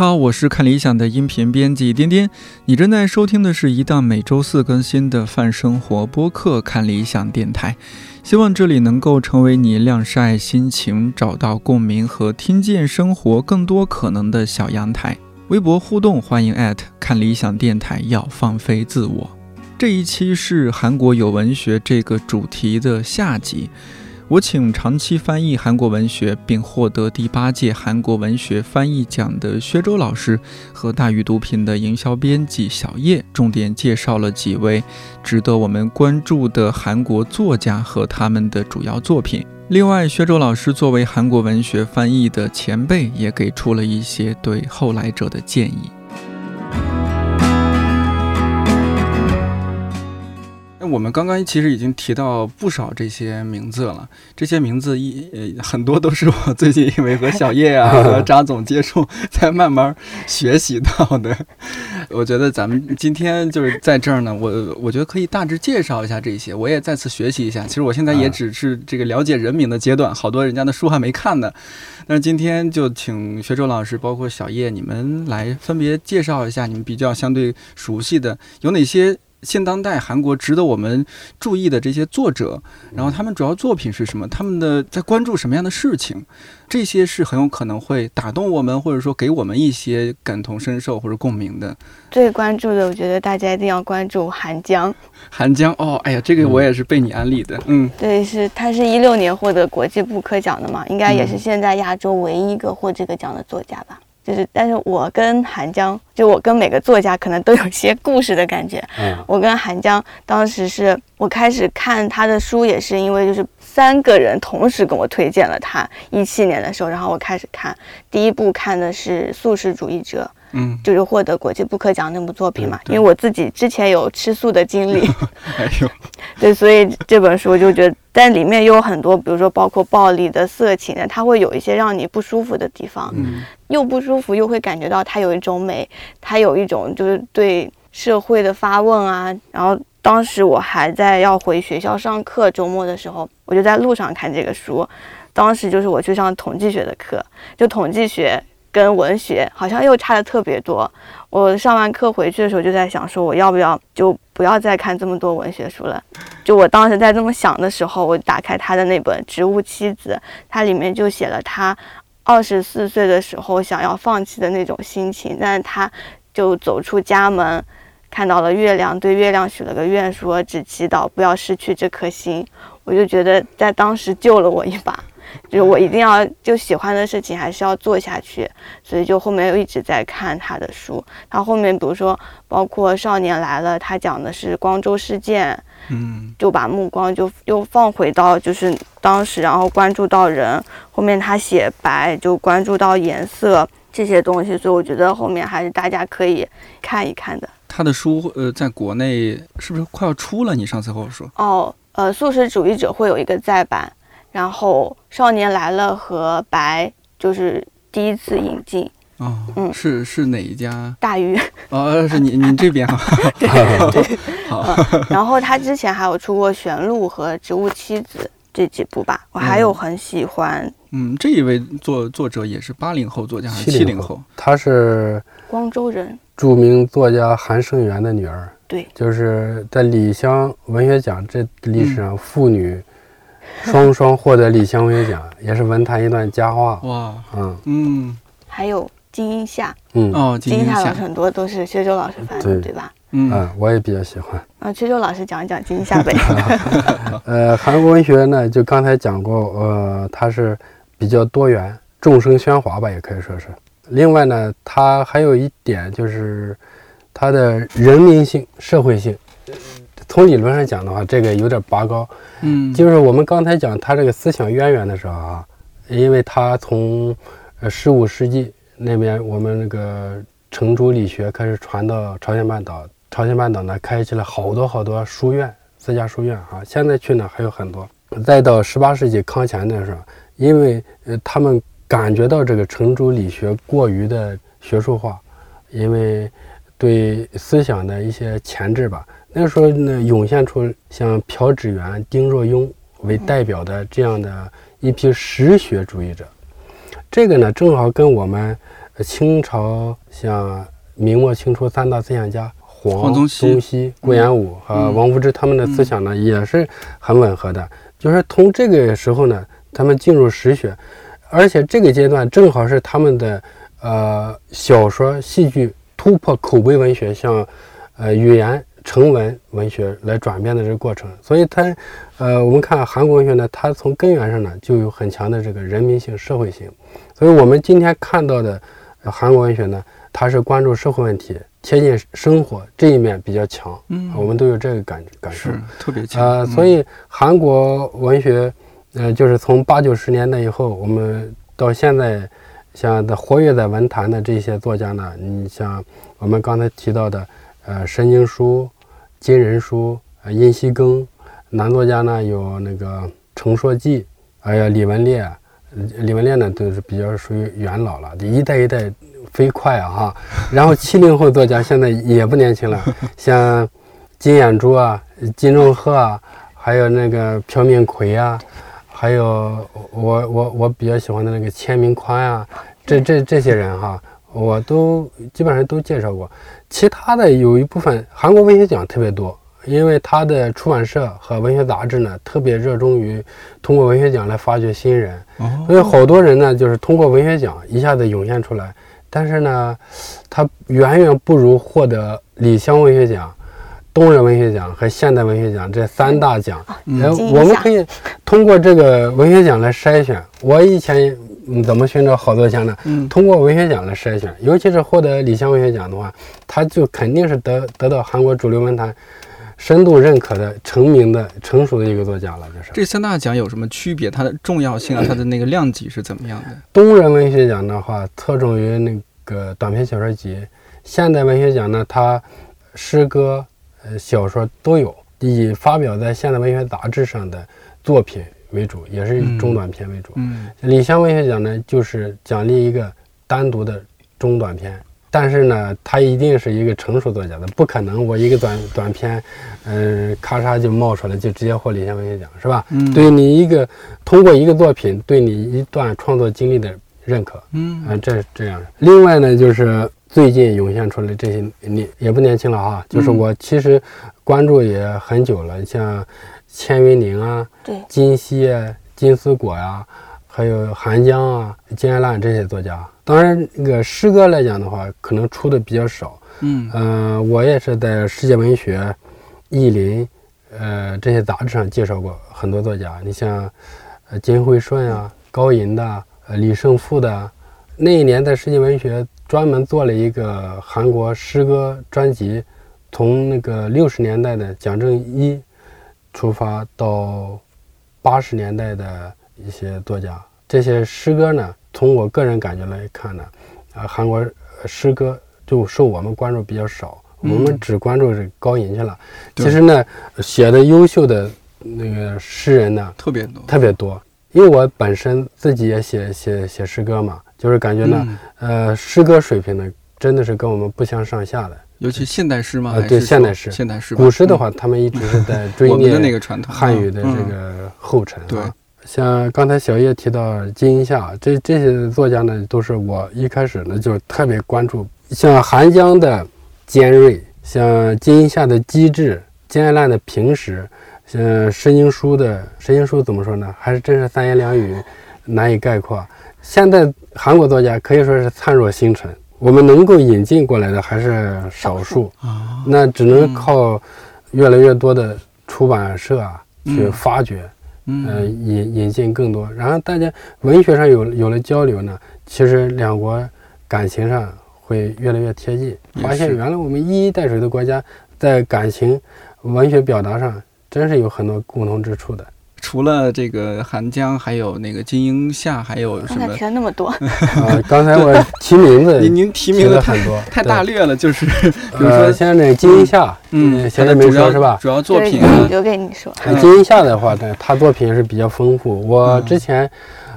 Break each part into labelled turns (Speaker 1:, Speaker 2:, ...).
Speaker 1: 好，我是看理想的音频编辑颠颠。你正在收听的是一档每周四更新的泛生活播客《看理想电台》，希望这里能够成为你晾晒心情、找到共鸣和听见生活更多可能的小阳台。微博互动，欢迎看理想电台。要放飞自我。这一期是韩国有文学这个主题的下集。我请长期翻译韩国文学并获得第八届韩国文学翻译奖的薛周老师和大鱼读品的营销编辑小叶，重点介绍了几位值得我们关注的韩国作家和他们的主要作品。另外，薛周老师作为韩国文学翻译的前辈，也给出了一些对后来者的建议。那我们刚刚其实已经提到不少这些名字了，这些名字一呃很多都是我最近因为和小叶啊 和张总接触才慢慢学习到的。我觉得咱们今天就是在这儿呢，我我觉得可以大致介绍一下这些，我也再次学习一下。其实我现在也只是这个了解人名的阶段，好多人家的书还没看呢。但是今天就请学周老师，包括小叶，你们来分别介绍一下你们比较相对熟悉的有哪些。现当代韩国值得我们注意的这些作者，然后他们主要作品是什么？他们的在关注什么样的事情？这些是很有可能会打动我们，或者说给我们一些感同身受或者共鸣的。
Speaker 2: 最关注的，我觉得大家一定要关注韩江。
Speaker 1: 韩江哦，哎呀，这个我也是被你安利的。嗯，
Speaker 2: 对，是他是一六年获得国际布克奖的嘛，应该也是现在亚洲唯一一个获这个奖的作家吧。就是，但是我跟韩江，就我跟每个作家可能都有些故事的感觉。嗯，我跟韩江当时是我开始看他的书，也是因为就是三个人同时跟我推荐了他。一七年的时候，然后我开始看，第一部看的是《素食主义者》。嗯，就是获得国际布克奖那部作品嘛，因为我自己之前有吃素的经历，哎呦，对，所以这本书就觉得，但里面又有很多，比如说包括暴力的、色情的，它会有一些让你不舒服的地方，嗯，又不舒服，又会感觉到它有一种美，它有一种就是对社会的发问啊。然后当时我还在要回学校上课，周末的时候，我就在路上看这个书，当时就是我去上统计学的课，就统计学。跟文学好像又差的特别多。我上完课回去的时候就在想，说我要不要就不要再看这么多文学书了。就我当时在这么想的时候，我打开他的那本《植物妻子》，它里面就写了他二十四岁的时候想要放弃的那种心情。但是他就走出家门，看到了月亮，对月亮许了个愿，说只祈祷不要失去这颗心。我就觉得在当时救了我一把。就是我一定要就喜欢的事情还是要做下去，所以就后面又一直在看他的书。他后面比如说包括《少年来了》，他讲的是光州事件，嗯，就把目光就又放回到就是当时，然后关注到人。后面他写白，就关注到颜色这些东西。所以我觉得后面还是大家可以看一看的。
Speaker 1: 他的书呃，在国内是不是快要出了？你上次和我说
Speaker 2: 哦，呃，素食主义者会有一个再版。然后《少年来了》和《白》就是第一次引进
Speaker 1: 哦，嗯，是是哪一家？
Speaker 2: 大鱼
Speaker 1: 哦，是你你这边 哈，
Speaker 2: 对对 好。然后他之前还有出过《玄鹿》和《植物妻子》这几部吧，我还有很喜欢。
Speaker 1: 嗯，这一位作作者也是八零后作家还是七零后？
Speaker 3: 他是
Speaker 2: 光州人，
Speaker 3: 著名作家韩胜元的女儿。
Speaker 2: 对，
Speaker 3: 就是在李湘文学奖这历史上妇女。双双获得李香薇奖，也是文坛一段佳话。哇，
Speaker 2: 嗯嗯，还有金英夏，
Speaker 1: 嗯哦，
Speaker 2: 金英夏老师很多都是薛周老师翻的，对吧？
Speaker 3: 嗯，我也比较喜欢。
Speaker 2: 啊，薛周老师讲一讲金英夏呗。
Speaker 3: 呃，韩国文学呢，就刚才讲过，呃，它是比较多元，众生喧哗吧，也可以说是。另外呢，它还有一点就是它的人民性、社会性。从理论上讲的话，这个有点拔高。嗯，就是我们刚才讲他这个思想渊源的时候啊，因为他从呃十五世纪那边我们那个程朱理学开始传到朝鲜半岛，朝鲜半岛呢开启了好多好多书院，私家书院啊。现在去呢还有很多。再到十八世纪康乾的时候，因为呃他们感觉到这个程朱理学过于的学术化，因为对思想的一些钳制吧。那个时候呢，涌现出像朴志源、丁若庸为代表的这样的一批实学主义者。这个呢，正好跟我们清朝像明末清初三大思想家黄
Speaker 1: 黄宗羲
Speaker 3: 顾炎武和
Speaker 1: 嗯
Speaker 3: 王夫之，他们的思想呢也是很吻合的。就是从这个时候呢，他们进入实学，而且这个阶段正好是他们的呃小说、戏剧突破口碑文学像呃语言成文文学来转变的这个过程。所以它呃，我们看韩国文学呢，它从根源上呢就有很强的这个人民性、社会性。所以我们今天看到的呃韩国文学呢，它是关注社会问题、贴近生活这一面比较强。
Speaker 1: 嗯
Speaker 3: 我们都有这个感感受。
Speaker 1: 是特别强。
Speaker 3: 呃，
Speaker 1: 嗯
Speaker 3: 所以韩国文学，呃，就是从八九十年代以后，我们到现在，像的活跃在文坛的这些作家呢，你像我们刚才提到的，呃，申经书、金仁书、呃、殷锡庚，男作家呢有那个程硕纪，还有李文烈，李文烈呢都是比较属于元老了，一代一代飞快啊哈。然后七零后作家现在也不年轻了，像金眼珠啊、金钟赫啊，还有那个朴敏奎啊，还有我我我比较喜欢的那个千明宽啊，这这这些人哈，我都基本上都介绍过。其他的有一部分韩国文学奖特别多，因为他的出版社和文学杂志呢特别热衷于通过文学奖来发掘新人，
Speaker 1: 哦，
Speaker 3: 所以好多人呢就是通过文学奖一下子涌现出来，但是呢，他远远不如获得李湘文学奖、东人文学奖和现代文学奖这三大奖。
Speaker 1: 嗯
Speaker 3: 呃，
Speaker 2: 金一下
Speaker 3: 我们可以通过这个文学奖来筛选。我以前嗯怎么寻找好作家呢？
Speaker 1: 嗯
Speaker 3: 通过文学奖来筛选，尤其是获得李湘文学奖的话，他就肯定是得得到韩国主流文坛深度认可的、成名的、成熟的一个作家了。就是
Speaker 1: 这三大奖有什么区别？它的重要性啊，它的那个量级是怎么样的？
Speaker 3: 东人文学奖的话，侧重于那个短篇小说集；现代文学奖呢，它诗歌、呃小说都有，以发表在现代文学杂志上的作品为主，也是以中短篇为主。
Speaker 1: 嗯
Speaker 3: 李湘文学奖呢，就是奖励一个单独的中短篇，但是呢，他一定是一个成熟作家的，不可能我一个短短篇，嗯、咔嚓就冒出来，就直接获李湘文学奖，是吧？
Speaker 1: 嗯，
Speaker 3: 对你一个通过一个作品对你一段创作经历的认可，
Speaker 1: 嗯
Speaker 3: 啊，这这样。另外呢，就是最近涌现出来这些年也不年轻了啊，就是
Speaker 1: 嗯
Speaker 3: 我其实关注也很久了，像千云宁啊、
Speaker 2: 对，
Speaker 3: 金熙啊、金丝果呀、还有韩江啊、金爱烂这些作家。当然，那个诗歌来讲的话，可能出的比较少。
Speaker 1: 嗯
Speaker 3: 呃、我也是在世界文学、意林，呃这些杂志上介绍过很多作家。你像，呃金惠顺啊、高银的、呃李胜富的，那一年在世界文学专门做了一个韩国诗歌专辑，从那个六十年代的蒋正一出发到八十年代的一些作家，这些诗歌呢，从我个人感觉来看呢，啊、韩国呃诗歌就受我们关注比较少，我们
Speaker 1: 嗯
Speaker 3: 只关注这高银去了。其实呢，写的优秀的那个诗人呢
Speaker 1: 特别多。
Speaker 3: 特别多，因为我本身自己也写写写诗歌嘛，就是感觉呢，
Speaker 1: 嗯
Speaker 3: 呃，诗歌水平呢真的是跟我们不相上下的。
Speaker 1: 尤其现代诗吗？
Speaker 3: 对现代诗
Speaker 1: 现代诗
Speaker 3: 古诗的话，他们一直是在追
Speaker 1: 我们的那
Speaker 3: 念
Speaker 1: 个传统
Speaker 3: 汉语的这
Speaker 1: 嗯
Speaker 3: 个后尘、啊
Speaker 1: 对
Speaker 3: 像刚才小叶提到金一夏，这这些作家呢，都是我一开始呢就特别关注。像韩江的尖锐，像金一夏的机智，金爱烂的平实，像申英书的申英书怎么说呢？还是真是三言两语难以概括。现在韩国作家可以说是灿若星辰，我们能够引进过来的还是少数。
Speaker 1: 啊，
Speaker 3: 那只能靠越来越多的出版社啊、去
Speaker 1: 嗯
Speaker 3: 发掘，呃，
Speaker 1: 嗯
Speaker 3: 引引进更多。然后大家文学上有有了交流呢，其实两国感情上会越来越贴近。发现原来我们一衣带水的国家，在感情、文学表达上真是有很多共同之处的。
Speaker 1: 除了这个韩江，还有那个金英夏，还有什么
Speaker 2: 刚才提？了那么多，
Speaker 3: 啊，刚才我提名字
Speaker 1: 您您提
Speaker 3: 提
Speaker 1: 名的太
Speaker 3: 了很多，
Speaker 1: 太大略了，就是比如
Speaker 3: 呃，
Speaker 1: 说，
Speaker 3: 像那金英夏，
Speaker 1: 嗯，
Speaker 3: 现在没说是吧？
Speaker 1: 主要作品啊，
Speaker 2: 留给你说。
Speaker 3: 金英夏的话呢，他作品是比较丰富。我
Speaker 1: 嗯
Speaker 3: 之前，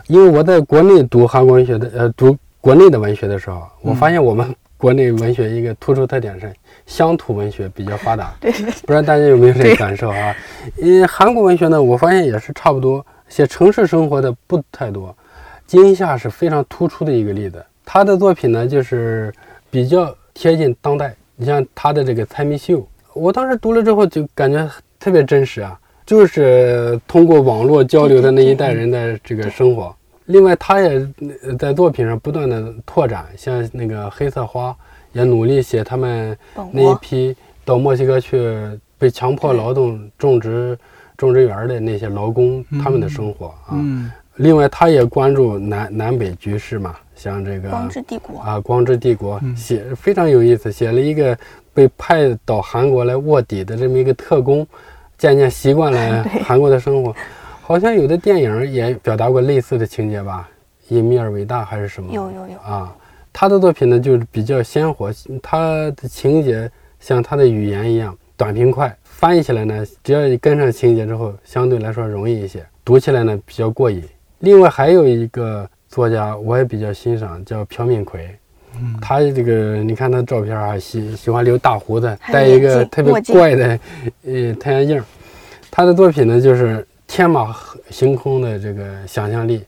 Speaker 3: 因为我在国内读韩国文学的，呃，读国内的文学的时候，我
Speaker 1: 嗯
Speaker 3: 发现我们国内文学一个突出特点是乡土文学比较发达。
Speaker 2: 对，
Speaker 3: 不知道大家有没有这个感受啊？嗯，韩国文学呢，我发现也是差不多，写城市生活的不太多。金一夏是非常突出的一个例子。他的作品呢，就是比较贴近当代。你像他的这个《猜谜秀》，我当时读了之后就感觉特别真实啊，就是通过网络交流的那一代人的这个生活。另外，他也在作品上不断的拓展，像那个黑色花，也努力写他们那一批到墨西哥去被强迫劳动种植种植园的那些劳工他们的生活啊。另外，他也关注南南北局势嘛，像这个
Speaker 2: 光之帝国
Speaker 3: 啊，光之帝国写非常有意思，写了一个被派到韩国来卧底的这么一个特工，渐渐习惯了 韩国的生活。好像有的电影也表达过类似的情节吧，《隐秘而伟大》还是什么？
Speaker 2: 有有有
Speaker 3: 啊！他的作品呢，就是比较鲜活，他的情节像他的语言一样短平快，翻译起来呢，只要你跟上情节之后，相对来说容易一些，读起来呢比较过瘾。另外还有一个作家，我也比较欣赏，叫朴敏奎。嗯，他这个你看他照片啊，喜喜欢留大胡子，戴一个特别怪的呃太阳镜。他的作品呢，就是。天马行空的这个想象力，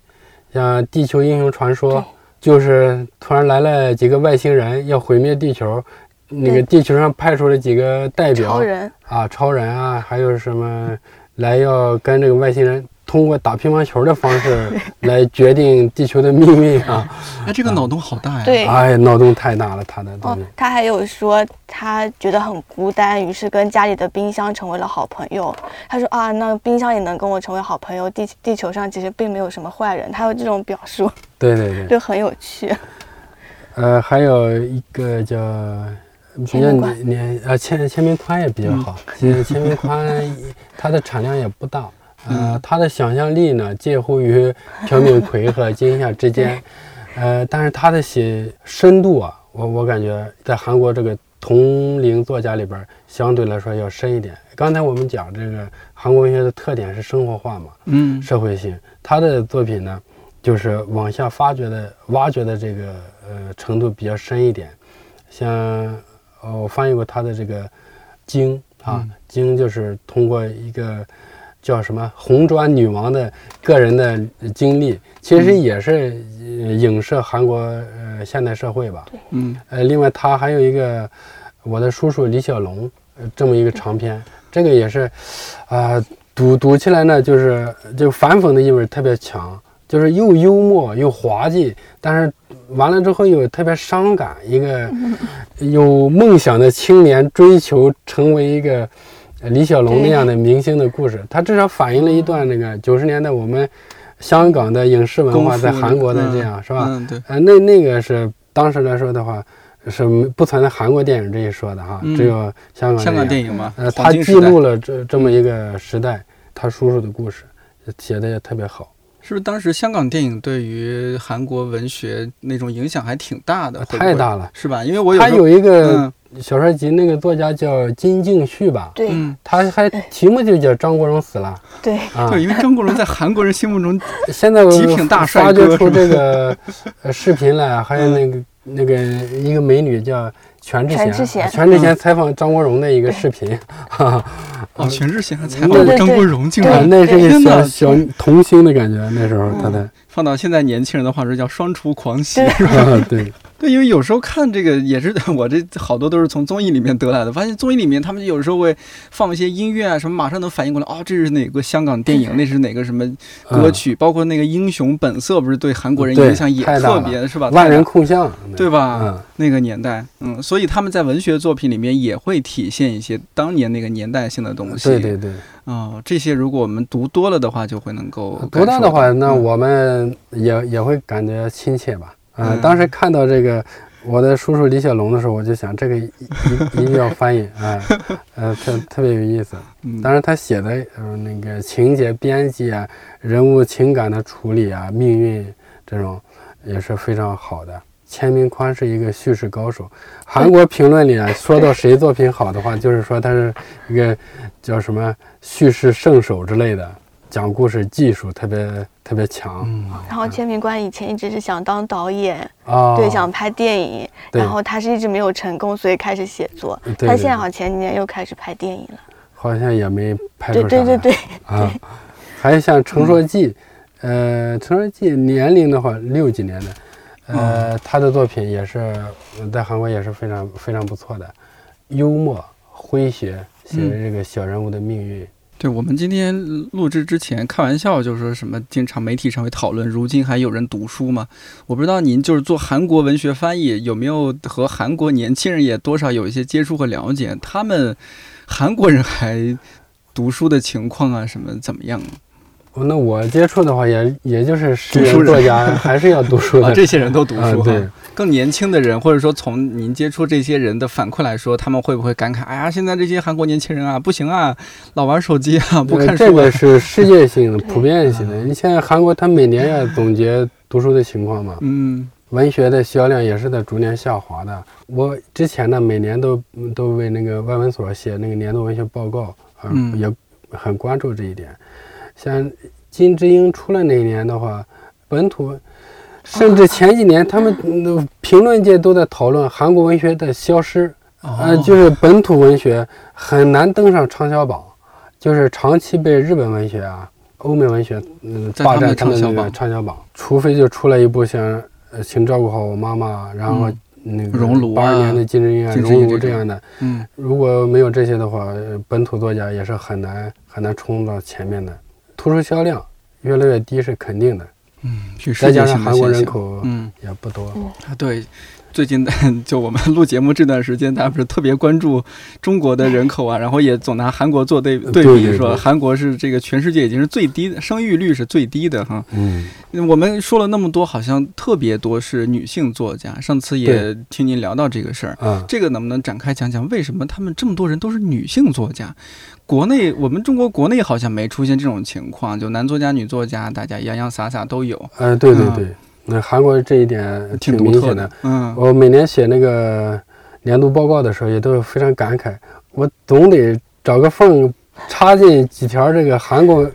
Speaker 3: 像《地球英雄传说》，就是突然来了几个外星人要毁灭地球，那个地球上派出了几个代表，
Speaker 2: 超人
Speaker 3: 啊，超人啊，还有什么来要跟这个外星人。通过打乒乓球的方式来决定地球的命运啊！
Speaker 1: 哎，这个脑洞好大呀！
Speaker 2: 对，
Speaker 3: 哎，脑洞太大了，他的脑洞。
Speaker 2: 他还有说他觉得很孤单，于是跟家里的冰箱成为了好朋友。他说啊，那冰箱也能跟我成为好朋友。地地球上其实并没有什么坏人，他有这种表述。
Speaker 3: 对对对，
Speaker 2: 就很有趣。
Speaker 3: 呃，还有一个叫比较年呃签签名宽也比较好。其实签名宽它的产量也不大。呃，他的想象力呢，介乎于 朴敏奎和金夏之间，呃，但是他的写深度啊，我我感觉在韩国这个同龄作家里边，相对来说要深一点。刚才我们讲这个韩国文学的特点是生活化嘛，嗯，社会性，他的作品呢，就是往下发掘的、挖掘的这个呃程度比较深一点。像呃，我翻译过他的这个《经》啊，《经》就是通过一个。叫什么红砖女王的个人的经历，其实也是影射韩国呃现代社会吧。
Speaker 2: 对，
Speaker 3: 嗯，呃，另外他还有一个我的叔叔李小龙，这么一个长篇，这个也是，啊，读读起来呢，就是就反讽的意味特别强，就是又幽默又滑稽，但是完了之后又特别伤感，一个 有梦想的青年追求成为一个。李小龙那样的明星的故事，他至少反映了一段那个九十年代我们香港的影视文化在韩国的这样，是吧？
Speaker 1: 嗯，对。
Speaker 3: 呃，那那个是当时来说的话，是不存在韩国电影这一说的哈，只有香港
Speaker 1: 香港电影嘛。
Speaker 3: 呃，他记录了这这么一个时代，他叔叔的故事写的也特别好。
Speaker 1: 是不是当时香港电影对于韩国文学那种影响还挺大的？
Speaker 3: 太大了，
Speaker 1: 是吧？因为我有
Speaker 3: 他有一个。小说集那个作家叫金敬旭吧？
Speaker 2: 对，
Speaker 3: 他还题目就叫张国荣死了。
Speaker 2: 对，
Speaker 1: 对，因为张国荣在韩国人心目中
Speaker 3: 现在
Speaker 1: 极品大帅
Speaker 3: 哥。发掘出这个视频来，还有那个那个一个美女叫全智贤，全智贤。采访张国荣的一个视频。
Speaker 1: 哦，全智贤还采访张国荣，竟然
Speaker 3: 那是个小小童星的感觉。那时候他的
Speaker 1: 放到现在年轻人的话说叫双厨狂喜，是
Speaker 3: 吧？对。
Speaker 1: 对，因为有时候看这个也是 我这好多都是从综艺里面得来的，发现综艺里面他们有时候会放一些音乐啊什么，马上能反应过来，哦，这是哪个香港电影，那是哪个什么歌曲，包括那个《英雄本色》，不是对韩国人影响也特别，是吧？
Speaker 3: 万人空巷，
Speaker 1: 对吧？那个年代，嗯，所以他们在文学作品里面也会体现一些当年那个年代性的东西。
Speaker 3: 对对对，
Speaker 1: 哦，这些如果我们读多了的话，就会能够
Speaker 3: 读到的话，那我们也也会感觉亲切吧。啊，当时看到这个我的叔叔李小龙的时候，我就想这个一一定要翻译 啊，呃，特特别有意思。当然他写的呃那个情节编辑啊，人物情感的处理啊，命运这种也是非常好的。钱明宽是一个叙事高手，韩国评论里啊说到谁作品好的话，就是说他是一个叫什么叙事圣手之类的。讲故事技术特别特别强，
Speaker 2: 然后钱明宽以前一直是想当导演，对，想拍电影，然后他是一直没有成功，所以开始写作。他现在好像前几年又开始拍电影了，
Speaker 3: 好像也没拍出
Speaker 2: 啥。对对对对
Speaker 3: 啊，还有像陈硕记，呃，陈硕记年龄的话六几年的，呃，他的作品也是在韩国也是非常非常不错的，幽默诙谐，写的这个小人物的命运。
Speaker 1: 对我们今天录制之前开玩笑，就说什么经常媒体上会讨论，如今还有人读书吗？我不知道您就是做韩国文学翻译，有没有和韩国年轻人也多少有一些接触和了解？他们韩国人还读书的情况啊，什么怎么样？
Speaker 3: 哦那我接触的话也，也就是诗
Speaker 1: 读书
Speaker 3: 作家，还是要读书的。
Speaker 1: 啊，这些人都读书哈。
Speaker 3: 啊对
Speaker 1: 更年轻的人，或者说从您接触这些人的反馈来说，他们会不会感慨：哎呀，现在这些韩国年轻人啊，不行啊，老玩手机啊，不看书、
Speaker 3: 这个是世界性的、普遍性的。你现在韩国，他每年要总结读书的情况嘛，
Speaker 1: 嗯
Speaker 3: 文学的销量也是在逐年下滑的。我之前呢，每年都都为那个外文所写那个年度文学报告，啊、
Speaker 1: 嗯
Speaker 3: 也很关注这一点。像金智英出来那一年的话，本土，甚至前几年他们嗯评论界都在讨论韩国文学的消失，呃，
Speaker 1: 哦
Speaker 3: 就是本土文学很难登上畅销榜，就是长期被日本文学啊、欧美文学嗯霸占他们
Speaker 1: 畅销榜。
Speaker 3: 畅销榜，除非就出来一部像呃，请照顾好我妈妈，然后
Speaker 1: 嗯。
Speaker 3: 那个
Speaker 1: 熔炉啊
Speaker 3: 八二年的金智英啊、熔炉
Speaker 1: 这
Speaker 3: 样的，
Speaker 1: 嗯。
Speaker 3: 如果没有这些的话，呃本土作家也是很难很难冲到前面的。图书销量越来越低是肯定的，
Speaker 1: 嗯，
Speaker 3: 再加上韩国。人口
Speaker 1: 嗯
Speaker 3: 也不多。
Speaker 1: 啊，对。最近 就我们录节目这段时间，大家不是特别关注中国的人口啊，然后也总拿韩国做对对比，说韩国是这个全世界已经是最低的，生育率是最低的哈。
Speaker 3: 嗯，
Speaker 1: 我们说了那么多，好像特别多是女性作家。上次也听您聊到这个事儿，
Speaker 3: 啊，
Speaker 1: 这个能不能展开讲讲，为什么他们这么多人都是女性作家？国内我们中国国内好像没出现这种情况，就男作家、女作家，大家洋洋洒洒都有，
Speaker 3: 呃，对对
Speaker 1: 嗯
Speaker 3: 对，那韩国这一点
Speaker 1: 挺独
Speaker 3: 明显
Speaker 1: 特的。嗯，
Speaker 3: 我每年写那个年度报告的时候，也都非常感慨，我总得找个缝插进几条这个韩国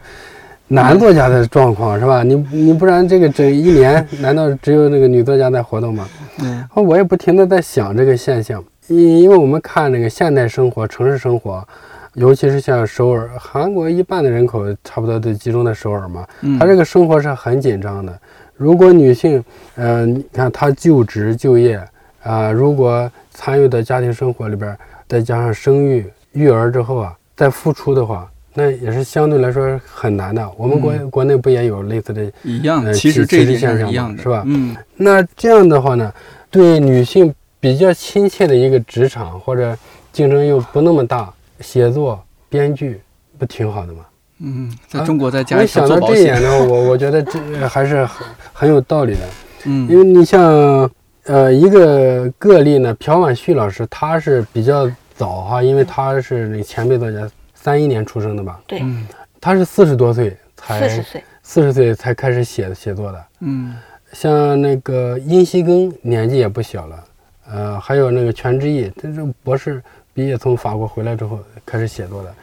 Speaker 3: 男作家的状况，是吧？你你不然这个整一年，难道只有那个女作家在活动吗？
Speaker 1: 嗯
Speaker 3: 我也不停的在想这个现象，因因为我们看那个现代生活、城市生活，尤其是像首尔，韩国一半的人口差不多都集中在首尔嘛，他，这个生活是很紧张的。如果女性，呃，你看她就职就业啊、如果参与到家庭生活里边儿，再加上生育、育儿之后啊，再付出的话，那也是相对来说很难的。我们国、
Speaker 1: 嗯
Speaker 3: 国内不也有类似的？
Speaker 1: 一样，
Speaker 3: 呃
Speaker 1: 其实这一
Speaker 3: 现象
Speaker 1: 是一样的，
Speaker 3: 是吧
Speaker 1: 嗯
Speaker 3: 那这样的话呢，对女性比较亲切的一个职场，或者竞争又不那么大，写作、编剧不挺好的吗？
Speaker 1: 嗯，在
Speaker 3: 啊
Speaker 1: 中国再加
Speaker 3: 我
Speaker 1: 一条
Speaker 3: 想
Speaker 1: 做保险
Speaker 3: 到这一点，呢，我我觉得这还是很很有道理的。嗯。因
Speaker 1: 嗯
Speaker 3: 为你像呃一个个例呢，朴婉旭老师，他是比较早哈，因为他是那个前辈作家，三一年出生的吧，
Speaker 2: 对，
Speaker 1: 嗯。
Speaker 3: 他是四十多岁
Speaker 2: 四
Speaker 3: 才
Speaker 2: 十岁，
Speaker 3: 四十岁才开始写写作的。
Speaker 1: 嗯。
Speaker 3: 像那个殷锡庚年纪也不小了，呃，还有那个全智义，他是博士毕业从法国回来之后开始写作的。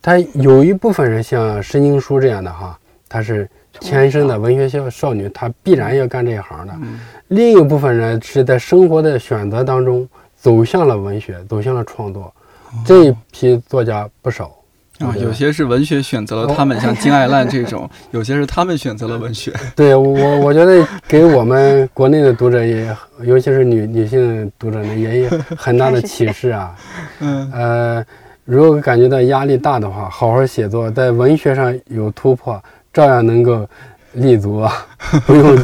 Speaker 3: 他有一部分人像申京书这样的哈，他是天生的文学少少女，她必然要干这一行的。
Speaker 1: 嗯
Speaker 3: 另一部分人是在生活的选择当中走向了文学，走向了创作。这一批作家不少
Speaker 1: 啊，
Speaker 3: 对。
Speaker 1: 有些是文学选择了他们，像金爱烂这种；有些是他们选择了文学。
Speaker 3: 对我，我觉得给我们国内的读者也，尤其是女女性读者呢，也有 很大的启示啊。
Speaker 1: 嗯。
Speaker 3: 呃，如果感觉到压力大的话，好好写作，在文学上有突破，照样能够立足啊，不用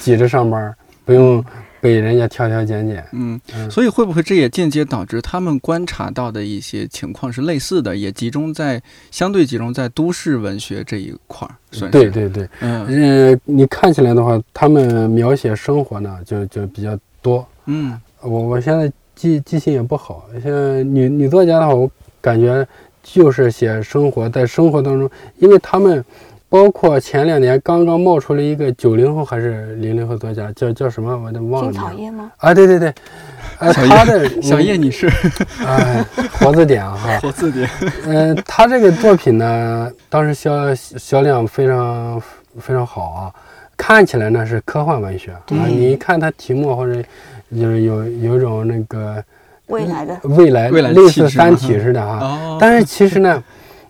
Speaker 3: 挤着上班，不用被人家挑挑拣拣。
Speaker 1: 嗯，
Speaker 3: 嗯
Speaker 1: 所以会不会这也间接导致他们观察到的一些情况是类似的，也集中在相对集中在都市文学这一块儿？
Speaker 3: 对，对对，
Speaker 1: 嗯
Speaker 3: 呃，你看起来的话，他们描写生活呢，就就比较多。
Speaker 1: 嗯
Speaker 3: 我我现在记记性也不好，像女女作家的话，我感觉就是写生活，在生活当中，因为他们包括前两年刚刚冒出了一个九零后还是零零后作家，叫叫什么？我都忘了
Speaker 2: 金草叶吗？
Speaker 3: 啊，对对对，呃，他的
Speaker 1: 小叶女士，
Speaker 3: 哎，活字典哈，
Speaker 1: 活字典。
Speaker 3: 嗯，他这个作品呢，当时销销量非常非常好啊，看起来呢是科幻文学啊，你一看它题目或者就是有有一种那个
Speaker 2: 未来的。
Speaker 3: 未来
Speaker 1: 未来
Speaker 3: 类似《三体》似的哈。
Speaker 1: 哦，
Speaker 3: 但是其实呢，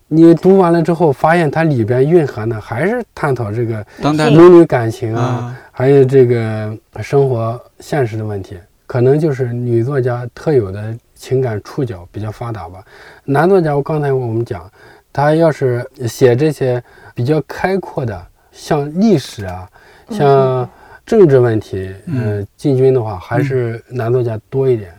Speaker 3: 你读完了之后，发现它里边蕴含的还是探讨这个
Speaker 1: 当代
Speaker 2: 是
Speaker 3: 母女感情啊，
Speaker 1: 啊，
Speaker 3: 还有这个生活现实的问题，可能就是女作家特有的情感触角比较发达吧。男作家，我刚才我们讲，他要是写这些比较开阔的，像历史啊，像政治问题，
Speaker 1: 嗯
Speaker 3: 呃，进军的话，还是男作家多一点。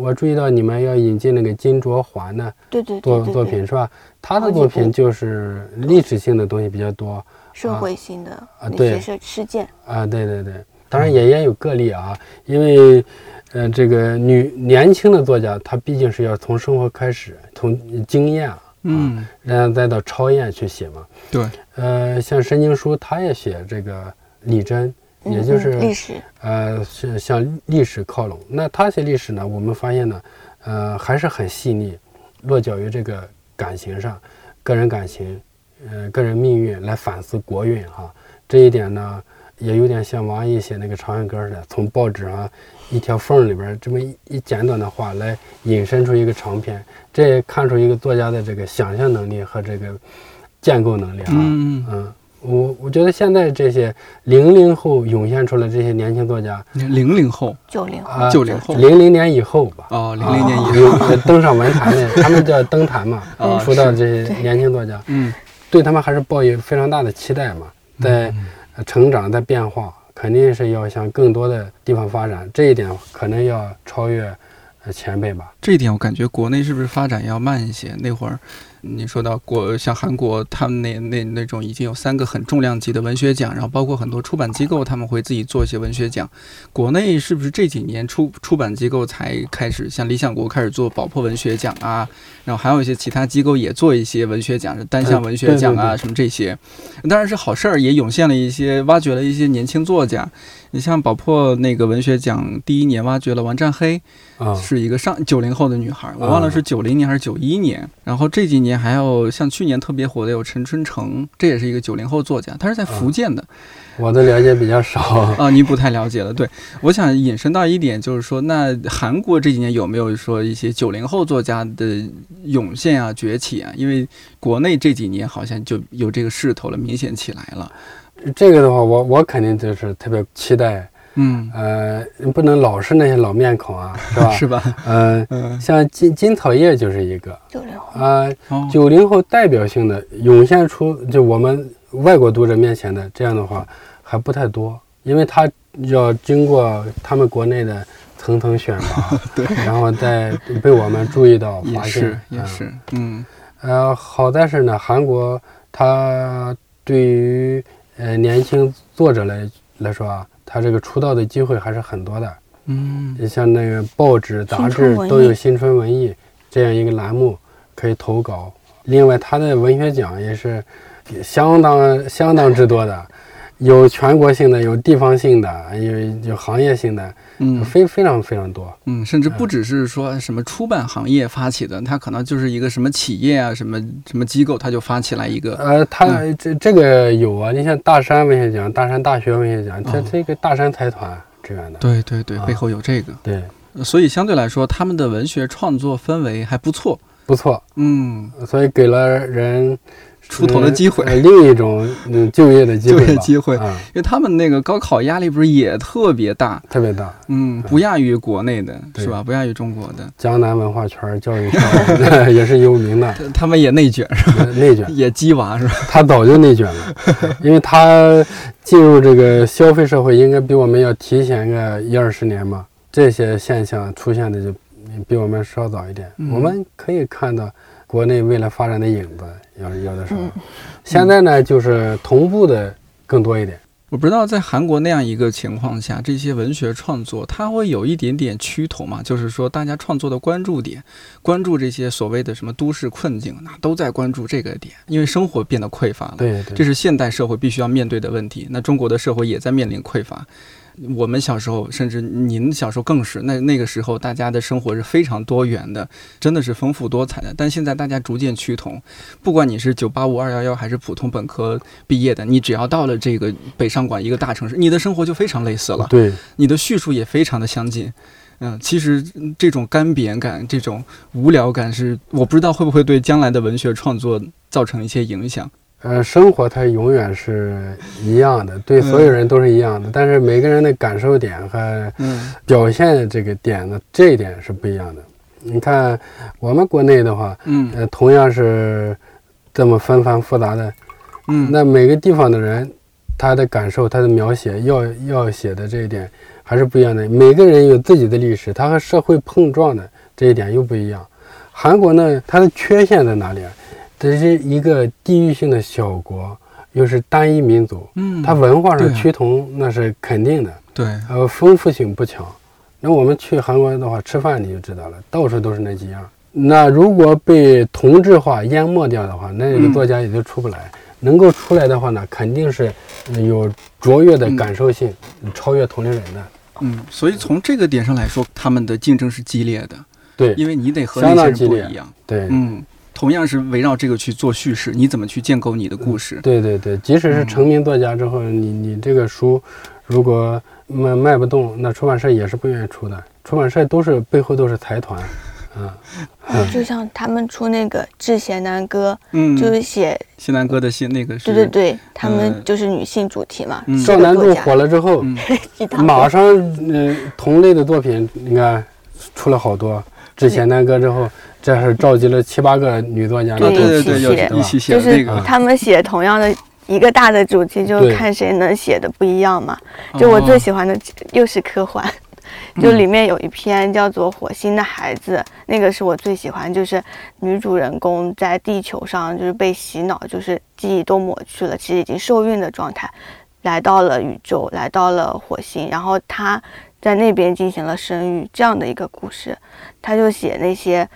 Speaker 3: 我注意到你们要引进那个金卓桓呢
Speaker 2: 对对对
Speaker 3: 作作品是吧？他的作品就是历史性的东西比较多。
Speaker 2: 社会性的啊
Speaker 3: 对
Speaker 2: 些事事件，
Speaker 3: 啊，对对对，当然也也有个例啊，因为，呃，这个女年轻的作家，她毕竟是要从生活开始，从经验啊，
Speaker 1: 嗯，
Speaker 3: 然后再到超验去写嘛。
Speaker 1: 对，
Speaker 3: 呃，像申经书，他也写这个李真，也就是
Speaker 2: 历史，
Speaker 3: 呃，是向历史靠拢。那他写历史呢，我们发现呢，呃，还是很细腻，落脚于这个感情上，个人感情，呃，个人命运来反思国运哈。这一点呢，也有点像王安忆写那个《长恨歌》似的，从报纸上一条缝里边这么一一简短的话来引申出一个长篇，这也看出一个作家的这个想象能力和这个建构能力啊。
Speaker 1: 嗯，
Speaker 3: 嗯，我我觉得现在这些零零后涌现出来这些年轻作家，
Speaker 1: 零零后。
Speaker 2: 九零后，
Speaker 3: 啊
Speaker 1: ，90后。
Speaker 3: 零零年以后吧，
Speaker 1: 哦，零零年以后，
Speaker 3: 登上文坛的，他们叫登坛嘛，
Speaker 1: 啊
Speaker 3: 出道这些年轻作家，
Speaker 1: 嗯，
Speaker 3: 对他们还是抱有非常大的期待嘛，在呃成长，在变化，肯定是要向更多的地方发展，这一点可能要超越呃前辈吧。
Speaker 1: 这一点我感觉国内是不是发展要慢一些？那会儿你说到国像韩国，他们那那那种已经有三个很重量级的文学奖，然后包括很多出版机构他们会自己做一些文学奖。国内是不是这几年出出版机构才开始像理想国开始做宝珀文学奖啊？然后还有一些其他机构也做一些文学奖，单项文学奖啊、什么这些，当然是好事儿，也涌现了一些挖掘了一些年轻作家。你像宝珀那个文学奖第一年挖掘了王占黑，
Speaker 3: 啊，
Speaker 1: 是一个上九零后的女孩，我忘了是九零年还是九一年。然后这几年还有像去年特别火的有陈春成，这也是一个九零后作家，他是在福建的
Speaker 3: 我的了解比较少。
Speaker 1: 啊，您不太了解了。对，我想引申到一点，就是说，那韩国这几年有没有说一些九零后作家的涌现啊、崛起啊？因为国内这几年好像就有这个势头了，明显起来了。
Speaker 3: 这个的话，我我肯定就是特别期待，
Speaker 1: 嗯，
Speaker 3: 呃，不能老是那些老面孔啊，是吧？
Speaker 1: 是吧？
Speaker 3: 呃，
Speaker 1: 嗯，
Speaker 3: 像金金草叶就是一个。
Speaker 2: 九零后，
Speaker 3: 啊，
Speaker 1: 哦，
Speaker 3: 九零后代表性的涌现出就我们外国读者面前的这样的话还不太多，因为他要经过他们国内的层层选拔，
Speaker 1: 对，
Speaker 3: 然后再被我们注意到
Speaker 1: 也
Speaker 3: 发现
Speaker 1: 是，也
Speaker 3: 嗯。
Speaker 1: 是，嗯。
Speaker 3: 呃，好在是呢，韩国它对于呃年轻作者来来说啊，他这个出道的机会还是很多的。
Speaker 1: 嗯
Speaker 3: 像那个报纸、杂志都有新春文艺这样一个栏目可以投稿。另外，他的文学奖也是相当相当之多的，有全国性的，有地方性的，有有行业性的，
Speaker 1: 嗯
Speaker 3: 非非常非常多。
Speaker 1: 嗯，甚至不只是说什么出版行业发起的，它可能就是一个什么企业啊、什么什么机构，它就发起来一个。
Speaker 3: 呃，他这这个有啊，你像大山文学奖、大山大学文学奖，这
Speaker 1: 哦
Speaker 3: 这个大山财团支援的。
Speaker 1: 对对对，
Speaker 3: 啊
Speaker 1: 背后有这个，
Speaker 3: 对，
Speaker 1: 所以相对来说，他们的文学创作氛围还不错。
Speaker 3: 不错，
Speaker 1: 嗯，
Speaker 3: 所以给了人
Speaker 1: 出头的机会
Speaker 3: 呃另一种嗯就业的机会，
Speaker 1: 就业机会
Speaker 3: 啊，
Speaker 1: 因为他们那个高考压力不是也特别大，
Speaker 3: 特别大。
Speaker 1: 嗯，不亚于国内的，
Speaker 3: 对
Speaker 1: 是吧？不亚于中国的，
Speaker 3: 江南文化圈、教育圈 也是有名的，
Speaker 1: 他他们也内卷，是吧？
Speaker 3: 呃内卷，
Speaker 1: 也鸡娃是吧？
Speaker 3: 他早就内卷了，因为他进入这个消费社会应该比我们要提前个一二十年嘛，这些现象出现的就比我们稍早一点。
Speaker 1: 嗯
Speaker 3: 我们可以看到国内未来发展的影子，有有的时候，
Speaker 2: 嗯
Speaker 3: 现在呢就是同步的更多一点。
Speaker 1: 我不知道在韩国那样一个情况下，这些文学创作它会有一点点趋同嘛？就是说，大家创作的关注点，关注这些所谓的什么都市困境，那都在关注这个点，因为生活变得匮乏了。
Speaker 3: 对对，
Speaker 1: 这是现代社会必须要面对的问题。那中国的社会也在面临匮乏。我们小时候，甚至您小时候更是，那那个时候大家的生活是非常多元的，真的是丰富多彩的。但现在大家逐渐趋同，不管你是九八五、二幺幺还是普通本科毕业的，你只要到了这个北上广一个大城市，你的生活就非常类似了，
Speaker 3: 对
Speaker 1: 你的叙述也非常的相近。嗯，其实这种干瘪感、这种无聊感是，我不知道会不会对将来的文学创作造成一些影响？
Speaker 3: 呃，生活它永远是一样的，对所有人都是一样的，但是每个人的感受点和
Speaker 1: 嗯
Speaker 3: 表现这个点呢，这一点是不一样的。你看我们国内的话，
Speaker 1: 嗯
Speaker 3: 呃，同样是这么纷繁复杂的，
Speaker 1: 嗯，
Speaker 3: 那每个地方的人，他的感受、他的描写要要写的这一点还是不一样的。每个人有自己的历史，他和社会碰撞的这一点又不一样。韩国呢，它的缺陷在哪里啊？这是一个地域性的小国，又是单一民族，
Speaker 1: 嗯，
Speaker 3: 它文化上趋同那是肯定的，
Speaker 1: 对，
Speaker 3: 呃，丰富性不强。那我们去韩国的话，吃饭你就知道了，到处都是那几样。那如果被同质化淹没掉的话，那作家也就出不来。能够出来的话呢，肯定是呃有卓越的感受性，超越同龄人的。
Speaker 1: 嗯，所以从这个点上来说，他们的竞争是激烈的，
Speaker 3: 对
Speaker 1: 因为你得和
Speaker 3: 相
Speaker 1: 那些人
Speaker 3: 当激烈
Speaker 1: 不一样。
Speaker 3: 对，
Speaker 1: 嗯，同样是围绕这个去做叙事，你怎么去建构你的故事？
Speaker 3: 对对对，即使是成名作家之后，你你这个书如果卖卖不动，那出版社也是不愿意出的。出版社都是背后都是财团，啊，嗯
Speaker 2: 就像他们出那个《致贤南歌
Speaker 1: 嗯，》，
Speaker 2: 就是写，
Speaker 1: 贤南哥的新那个是，
Speaker 2: 对对对，他
Speaker 1: 呃
Speaker 2: 们就是女性主题嘛。
Speaker 1: 嗯
Speaker 2: 四
Speaker 3: 赵南柱
Speaker 2: 个作家
Speaker 3: 火了之后，
Speaker 1: 嗯
Speaker 3: 马上呃同类的作品，你看出了好多。《致贤南歌》之后，这是召集了七八个女作家，
Speaker 2: 一起写
Speaker 1: 一起写
Speaker 2: 就是
Speaker 1: 的那个，
Speaker 2: 他们写同样的一个大的主题，就
Speaker 3: 是
Speaker 2: 看谁能写的不一样嘛。就我最喜欢的又是科幻，就里面有一篇叫做《火星的孩子》，那个是我最喜欢，就是女主人公在地球上就是被洗脑，就是记忆都抹去了，其实已经受孕的状态，来到了宇宙，来到了火星，然后她在那边进行了生育这样的一个故事，他就写那些。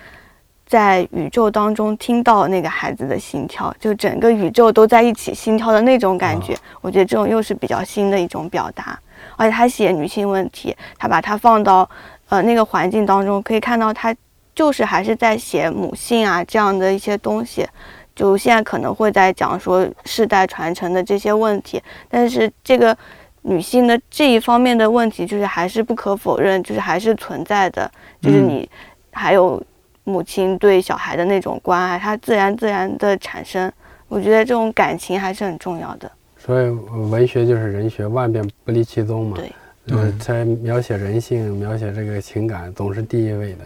Speaker 2: 在宇宙当中听到那个孩子的心跳，就整个宇宙都在一起心跳的那种感觉，我觉得这种又是比较新的一种表达。而且他写女性问题，他把它放到呃那个环境当中，可以看到他就是还是在写母性啊这样的一些东西。就现在可能会在讲说世代传承的这些问题，但是这个女性的这一方面的问题，就是还是不可否认，就是还是存在的，就是
Speaker 1: 嗯
Speaker 2: 你还有母亲对小孩的那种关爱，它自然自然的产生。我觉得这种感情还是很重要的。
Speaker 3: 所以呃文学就是人学，万变不离其宗嘛。
Speaker 2: 对，
Speaker 3: 呃
Speaker 1: 对，
Speaker 3: 在描写人性、描写这个情感，总是第一位的。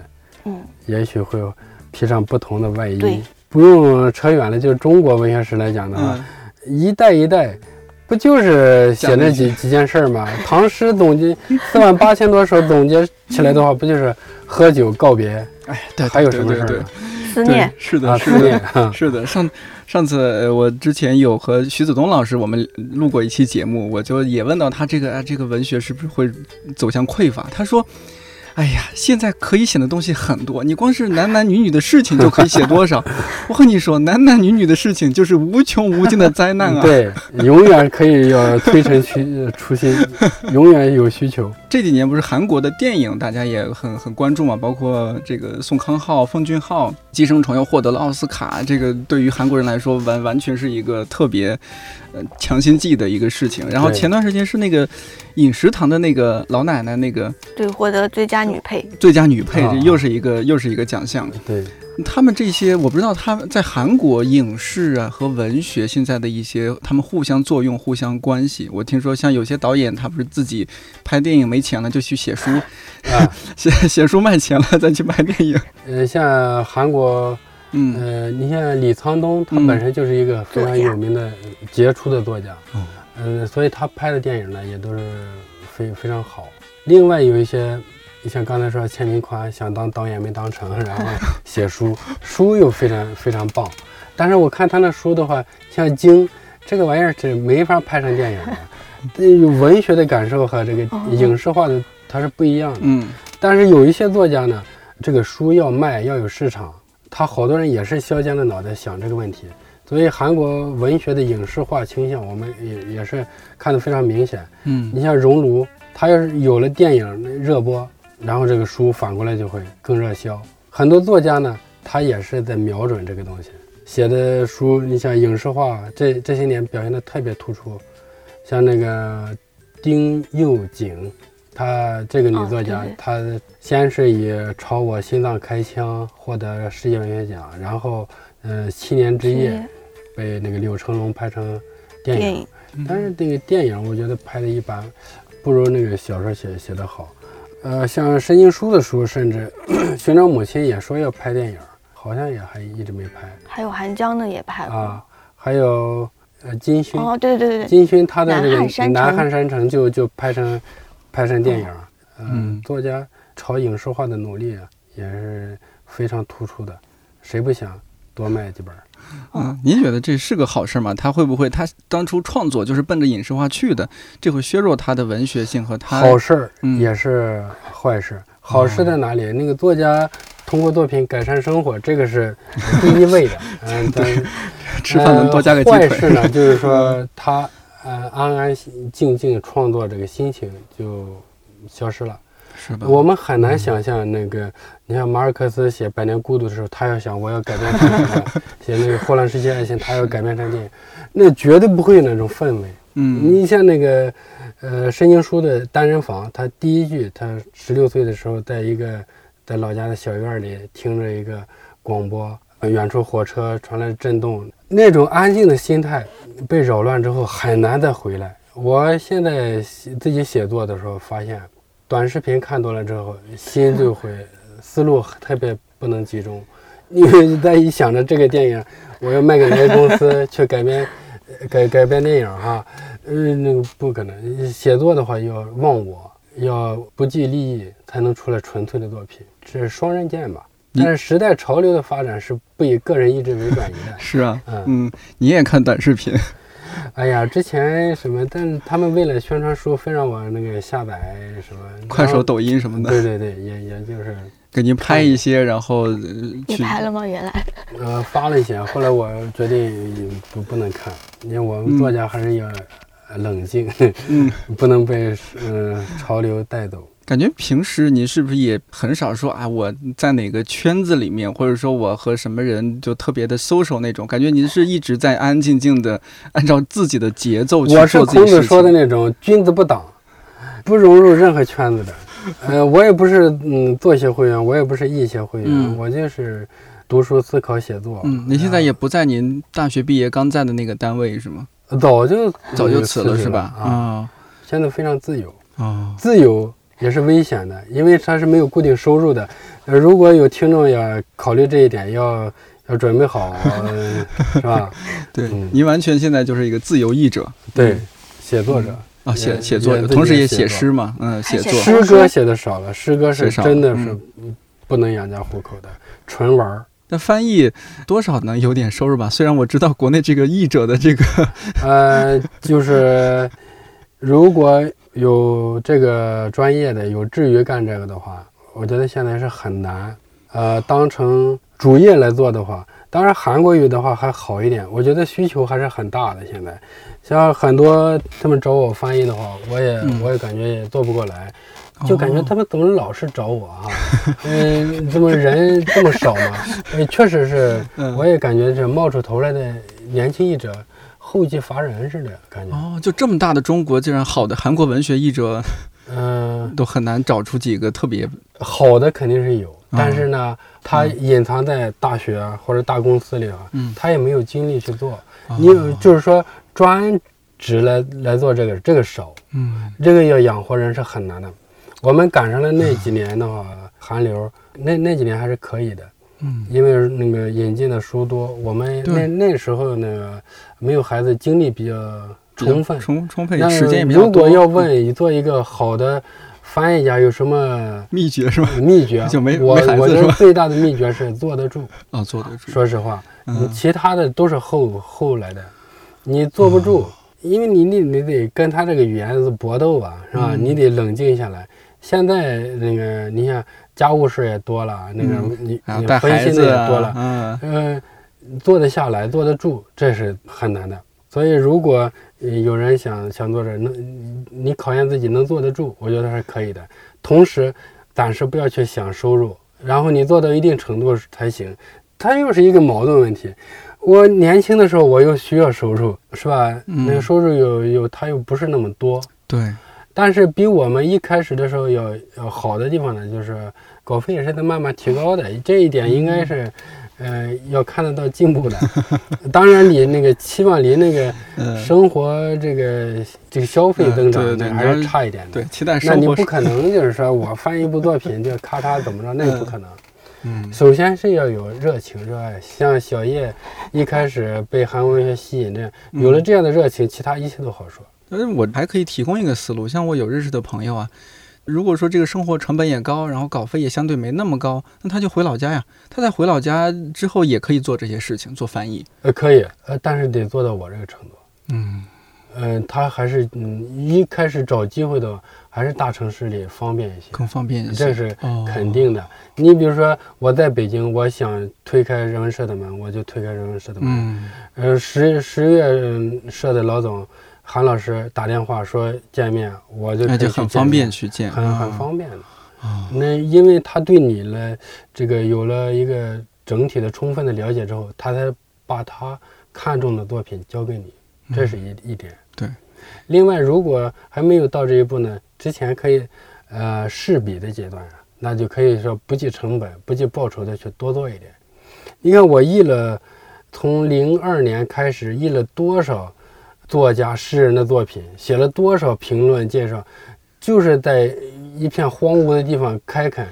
Speaker 2: 嗯，
Speaker 3: 也许会披上不同的外衣
Speaker 2: 对。
Speaker 3: 不用扯远了，就中国文学史来讲的话，
Speaker 1: 嗯，
Speaker 3: 一代一代，不就是写那几几件事儿吗？唐诗总结四万八千多首，总结起来的话，不就是喝酒告别，
Speaker 1: 哎，对，
Speaker 3: 还有
Speaker 1: 对对对
Speaker 3: 什么事儿
Speaker 2: 思念，
Speaker 1: 是的，
Speaker 3: 啊，
Speaker 1: 是的
Speaker 3: 思念，啊
Speaker 1: 是的，上上次呃我之前有和徐子东老师我们录过一期节目，我就也问到他这个啊这个文学是不是会走向匮乏？他说。哎呀，现在可以写的东西很多，你光是男男女女的事情就可以写多少？我和你说，男男女女的事情就是无穷无尽的灾难啊！
Speaker 3: 对，永远可以要推陈出出新，永远有需求。
Speaker 1: 这几年不是韩国的电影，大家也很很关注嘛，包括这个宋康昊、奉俊昊《寄生虫》又获得了奥斯卡，这个对于韩国人来说完完全是一个特别呃强心剂的一个事情。然后前段时间是那个饮食堂的那个老奶奶那个
Speaker 2: 对，获得最佳女配。
Speaker 1: 最佳女配，
Speaker 3: 啊
Speaker 1: 这又是一个又是一个奖项。
Speaker 3: 对，
Speaker 1: 他们这些我不知道，他们在韩国影视啊和文学现在的一些他们互相作用、互相关系。我听说像有些导演他不是自己拍电影没钱了就去写书，
Speaker 3: 啊，
Speaker 1: 写写书卖钱了再去拍电影。
Speaker 3: 呃，像韩国，
Speaker 1: 嗯
Speaker 3: 呃，你像李沧东，他
Speaker 1: 嗯
Speaker 3: 本身就是一个非常有名的杰出的作家，嗯，呃、所以他拍的电影呢也都是非非常好。另外有一些，你像刚才说千明宽想当导演没当成，然后写书，书又非常非常棒。但是我看他那书的话，像《经》这个玩意儿是没法拍成电影的，这有文学的感受和这个
Speaker 2: 哦
Speaker 3: 影视化的它是不一样的。
Speaker 1: 嗯
Speaker 3: 但是有一些作家呢，这个书要卖要有市场，他好多人也是削尖了脑袋想这个问题。所以韩国文学的影视化倾向，我们也也是看得非常明显。
Speaker 1: 嗯
Speaker 3: 你像《熔炉》，它要是有了电影热播，然后这个书反过来就会更热销。很多作家呢，他也是在瞄准这个东西，写的书，你像影视化，这这些年表现的特别突出。像那个丁又景，她这个女作家，她先是以《朝我心脏开枪》获得世界文学奖，然后呃七年之夜，被那个柳成龙拍成电影，
Speaker 2: 电影
Speaker 3: 但是这个电影我觉得拍的一般，不如那个小说写写的好。呃，像申经书的书，甚至 寻找母亲也说要拍电影，好像也还一直没拍。
Speaker 2: 还有韩江呢也拍过。
Speaker 3: 啊。还有呃金勋，
Speaker 2: 哦，对对对。
Speaker 3: 金勋他的这个
Speaker 2: 南汉山城。
Speaker 3: 就就拍成拍成电影，
Speaker 1: 嗯
Speaker 3: 嗯，作家朝影视化的努力啊也是非常突出的，谁不想多卖几本儿？
Speaker 1: 嗯，您觉得这是个好事吗？他会不会他当初创作就是奔着影视化去的？这会削弱他的文学性和他
Speaker 3: 好事也是坏事。好事在哪里？那个作家通过作品改善生活，这个是 第一位的。嗯，但
Speaker 1: 吃饭能多加个鸡
Speaker 3: 呃坏
Speaker 1: 腿？
Speaker 3: 事呢，就是说他呃安安静静创作这个心情就消失了。
Speaker 1: 是吧？
Speaker 3: 我们很难想象那个，你像马尔克斯写《百年孤独》的时候，他要想我要改变成什么，写那个《霍乱世界爱情》，他要改变成电影，那绝对不会有那种氛围。
Speaker 1: 嗯
Speaker 3: 你像那个，呃，申经书的单人房，他第一句，他十六岁的时候，在一个在老家的小院里听着一个广播，呃远处火车传来震动，那种安静的心态被扰乱之后，很难再回来。我现在写自己写作的时候，发现短视频看多了之后，心就会思路特别不能集中，因为在一想着这个电影，我要卖给哪个公司去改编，呃改改编电影哈，嗯，那个不可能。写作的话要忘我，要不计利益，才能出来纯粹的作品，这是双刃剑吧。但是时代潮流的发展是不以个人意志为转移的。
Speaker 1: 是啊，
Speaker 3: 嗯，
Speaker 1: 嗯，你也看短视频，
Speaker 3: 哎呀，之前什么，但是他们为了宣传书，非让我那个下载什么
Speaker 1: 快手、抖音什么的，
Speaker 3: 对对对，也也就是
Speaker 1: 给您拍一些，然后呃去
Speaker 2: 你拍了吗？原来
Speaker 3: 呃发了一些，后来我决定不不能看，因为我们作家还是要呃冷静，
Speaker 1: 嗯，
Speaker 3: 不能被嗯、呃潮流带走。
Speaker 1: 感觉平时您是不是也很少说啊？我在哪个圈子里面，或者说我和什么人就特别的 social 那种？感觉您是一直在安安静静的按照自己的节奏去
Speaker 3: 我是
Speaker 1: 做自己事
Speaker 3: 孔子说的。那种君子不挡，不融入任何圈子的。呃，我也不是嗯作协会员，我也不是艺协会员，
Speaker 1: 嗯
Speaker 3: 我就是读书、思考、写作。
Speaker 1: 嗯，您现在也不在您大学毕业刚在的那个单位是吗？
Speaker 3: 早就
Speaker 1: 早就辞了是吧？
Speaker 3: 啊，
Speaker 1: 啊
Speaker 3: 现在非常自由。
Speaker 1: 哦，
Speaker 3: 自由也是危险的，因为它是没有固定收入的。呃，如果有听众要考虑这一点，要要准备好，呃是吧？
Speaker 1: 对
Speaker 3: 嗯，
Speaker 1: 您完全现在就是一个自由译者
Speaker 3: 对，写作者，
Speaker 1: 啊，写写作同时也
Speaker 3: 也写
Speaker 1: 诗嘛，嗯，写作。
Speaker 3: 诗歌写的少了，诗歌是真的是
Speaker 1: 嗯
Speaker 3: 不能养家糊口的，纯玩儿。
Speaker 1: 那翻译多少能有点收入吧？虽然我知道国内这个译者的这个，
Speaker 3: 呃，就是如果有这个专业的，有志于干这个的话，我觉得现在是很难。呃，当成主业来做的话，当然韩国语的话还好一点，我觉得需求还是很大的。现在，像很多他们找我翻译的话，我也、
Speaker 1: 嗯
Speaker 3: 我也感觉也做不过来，就感觉
Speaker 1: 哦
Speaker 3: 他们怎么老是找我啊，嗯，怎么人这么少嘛？呃，确实是，
Speaker 1: 嗯
Speaker 3: 我也感觉这冒出头来的年轻译者后继乏人似的感觉。
Speaker 1: 哦，就这么大的中国，竟然好的韩国文学译者
Speaker 3: 嗯、
Speaker 1: 都很难找出几个特别
Speaker 3: 好的肯定是有，
Speaker 1: 嗯
Speaker 3: 但是呢，他隐藏在大学啊或者大公司里啊，
Speaker 1: 嗯，
Speaker 3: 他也没有精力去做。
Speaker 1: 哦
Speaker 3: 你有就是说专职来来做这个，这个少，
Speaker 1: 嗯
Speaker 3: 这个要养活人是很难的。我们赶上了那几年的话，韩流那那几年还是可以的，
Speaker 1: 嗯
Speaker 3: 因为那个引进的书多，我们那那时候那个没有孩子，精力比较充分。
Speaker 1: 充充沛，
Speaker 3: 那
Speaker 1: 时间也比较多。
Speaker 3: 如果要问你做一个好的翻译家有什么
Speaker 1: 秘诀是吧？
Speaker 3: 秘诀，
Speaker 1: 就没
Speaker 3: 我我觉
Speaker 1: 是吧
Speaker 3: 得最大的秘诀是坐得住。
Speaker 1: 哦，坐得住。
Speaker 3: 说实话，你
Speaker 1: 嗯
Speaker 3: 其他的都是后后来的，你坐不住，因为你你你得跟他这个语言是搏斗吧，是吧？
Speaker 1: 嗯
Speaker 3: 你得冷静下来。现在那个你像家务事也多了，那个
Speaker 1: 嗯
Speaker 3: 你你分心的
Speaker 1: 孩子啊，
Speaker 3: 也多了，
Speaker 1: 嗯
Speaker 3: 嗯，坐得下来，坐得住，这是很难的。所以，如果呃有人想想做这，能你考验自己能坐得住，我觉得还是可以的。同时，暂时不要去想收入，然后你做到一定程度才行。它又是一个矛盾问题。我年轻的时候，我又需要收入，是吧？
Speaker 1: 嗯
Speaker 3: 那个收入有有，它又不是那么多。
Speaker 1: 对，
Speaker 3: 但是比我们一开始的时候要要好的地方呢，就是稿费也是在慢慢提高的，这一点应该是，呃，要看得到进步的。当然，你那个期望离那个
Speaker 1: 嗯，
Speaker 3: 生活这个这个消费增长那还是差一点的。
Speaker 1: 对，期待
Speaker 3: 那
Speaker 1: 生活是，
Speaker 3: 你不可能就是说我翻一部作品就咔嚓怎么着，那也不可能。
Speaker 1: 嗯
Speaker 3: 首先是要有热情热爱，像小叶一开始被韩国文学吸引，这样有了这样的热情，其他一切都好说。
Speaker 1: 但是我还可以提供一个思路，像我有认识的朋友啊，如果说这个生活成本也高，然后稿费也相对没那么高，那他就回老家呀。他在回老家之后也可以做这些事情，做翻译。
Speaker 3: 呃，可以，呃，但是得做到我这个程度。
Speaker 1: 嗯
Speaker 3: 呃、他还是嗯，一开始找机会的话，还是大城市里方便一些，
Speaker 1: 更方便一些。
Speaker 3: 这是
Speaker 1: 哦
Speaker 3: 肯定的。你比如说我在北京，我想推开人文社的门，我就推开人文社的门。
Speaker 1: 嗯
Speaker 3: 呃，十十月嗯社的老总韩老师打电话说见面，我就
Speaker 1: 那就很方便去见，
Speaker 3: 很很
Speaker 1: 啊
Speaker 3: 方便的。
Speaker 1: 啊
Speaker 3: 那因为他对你了，这个有了一个整体的充分的了解之后，他才把他看中的作品交给你，这是一、一点。
Speaker 1: 嗯对。
Speaker 3: 另外，如果还没有到这一步呢，之前可以，呃，试笔的阶段啊，那就可以说不计成本、不计报酬的去多做一点。你看我译了，从零二年开始译了多少作家、诗人的作品，写了多少评论介绍，就是在一片荒芜的地方开垦，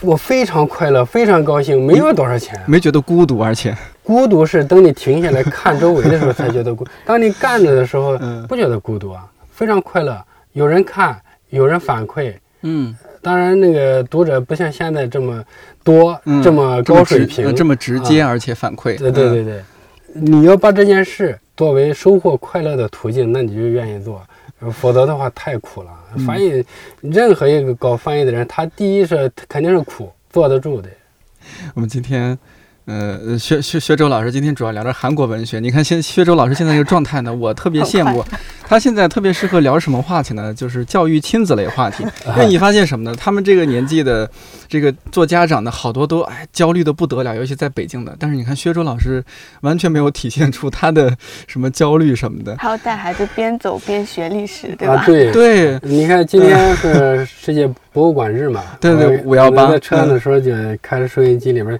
Speaker 3: 我非常快乐，非常高兴，没有多少钱。
Speaker 1: 没觉得孤独，而且。
Speaker 3: 孤独是等你停下来看周围的时候才觉得孤，当你干着的时候
Speaker 1: 嗯。
Speaker 3: 不觉得孤独啊，非常快乐，有人看，有人反馈。
Speaker 1: 嗯。
Speaker 3: 当然，那个读者不像现在这么多，
Speaker 1: 嗯
Speaker 3: 这么高水平，
Speaker 1: 呃这么直接，而且反馈。
Speaker 3: 对对对对，你要把这件事作为收获快乐的途径，那你就愿意做，呃否则的话太苦了。
Speaker 1: 嗯
Speaker 3: 翻译，任何一个搞翻译的人，他第一是肯定是苦，坐得住的。
Speaker 1: 我们今天，呃，薛薛薛周老师今天主要聊着韩国文学。你看现薛周老师现在这个状态呢，我特别羡慕。他现在特别适合聊什么话题呢？就是教育亲子类话题。因为你发现什么呢？他们这个年纪的这个做家长的好多都哎焦虑的不得了，尤其在北京的。但是你看薛周老师完全没有体现出他的什么焦虑什么的。
Speaker 2: 还要带孩子边走边学历史，对吧？
Speaker 3: 啊，对。
Speaker 1: 对，
Speaker 3: 你看，今天是世界博物馆日嘛？
Speaker 1: 对对
Speaker 3: 五
Speaker 1: 幺
Speaker 3: 八在车上的时候就开着收音机，里边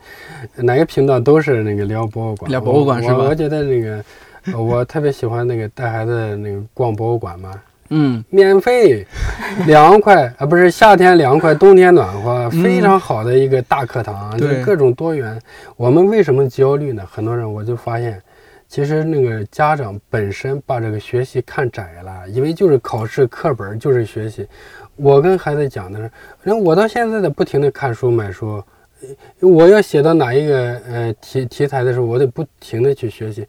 Speaker 3: 哪个频道都是那个聊博物馆。
Speaker 1: 聊博物馆是吧
Speaker 3: 我我觉得那个，呃我特别喜欢那个带孩子那个逛博物馆嘛，
Speaker 1: 嗯
Speaker 3: 免费，凉快啊，不是夏天凉快，冬天暖和，
Speaker 1: 嗯
Speaker 3: 非常好的一个大课堂，就
Speaker 1: 对
Speaker 3: 各种多元。我们为什么焦虑呢？很多人我就发现。其实那个家长本身把这个学习看窄了，以为就是考试课本就是学习。我跟孩子讲的是，那我到现在的不停的看书买书，呃我要写到哪一个呃题题材的时候，我得不停的去学习。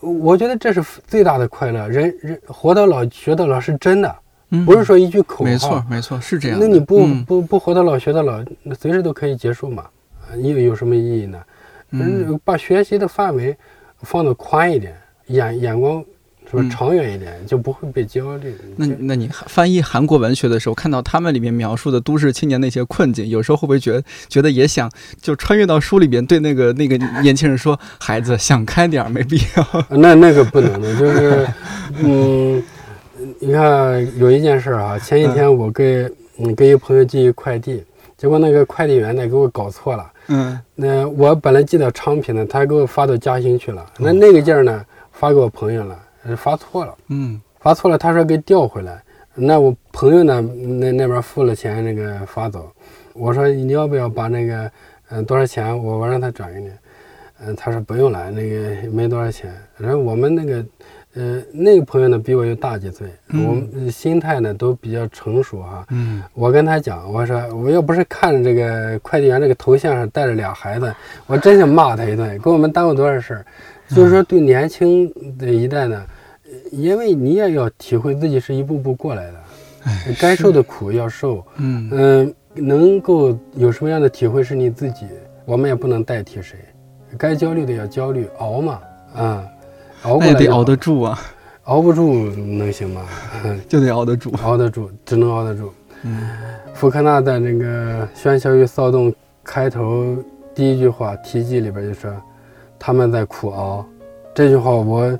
Speaker 3: 我觉得这是最大的快乐。人人活到老学到老是真的，
Speaker 1: 嗯，
Speaker 3: 不是说一句口号。
Speaker 1: 没错没错是这样。
Speaker 3: 那你不、
Speaker 1: 嗯
Speaker 3: 不不活到老学到老，那随时都可以结束嘛？啊有有什么意义呢？
Speaker 1: 嗯，
Speaker 3: 把学习的范围放得宽一点，眼眼光是吧
Speaker 1: 嗯
Speaker 3: 长远一点，就不会被焦虑。
Speaker 1: 那那你翻译韩国文学的时候，看到他们里面描述的都市青年那些困境，有时候会不会觉得觉得也想就穿越到书里边，对那个那个年轻人说：“孩子，想开点儿，没必要。
Speaker 3: 那那个不能的，就是，嗯，你看有一件事儿啊，前几天我给嗯给一个朋友寄一快递，结果那个快递员呢给我搞错了。”
Speaker 1: 嗯
Speaker 3: 那我本来寄到昌平的，他给我发到嘉兴去了。那那个件儿呢发给我朋友了，呃发错了，
Speaker 1: 嗯
Speaker 3: 发错了，他说给调回来。那我朋友呢那那边付了钱，那个发走。我说你要不要把那个嗯、多少钱我我让他转给你。嗯、他说不用了，那个没多少钱。然后我们那个呃那个朋友呢比我又大几岁，
Speaker 1: 嗯
Speaker 3: 我们呃心态呢都比较成熟哈、
Speaker 1: 嗯
Speaker 3: 我跟他讲，我说我要不是看着这个快递员这个头像上带着俩孩子，我真想骂他一顿，给我们耽误多少事儿。就是说，对年轻的一代呢，呃因为你也要体会自己是一步步过来的，该受的苦要受，
Speaker 1: 嗯
Speaker 3: 嗯，能够有什么样的体会是你自己，我们也不能代替谁。该焦虑的要焦虑，熬嘛，啊、熬过来
Speaker 1: 得熬得住啊，
Speaker 3: 熬不住能行吗？嗯
Speaker 1: 就得熬得住。
Speaker 3: 熬得住，只能熬得住。
Speaker 1: 嗯
Speaker 3: 福克纳在那个《喧嚣与骚动》开头第一句话题记里边就说：“他们在苦熬。”这句话我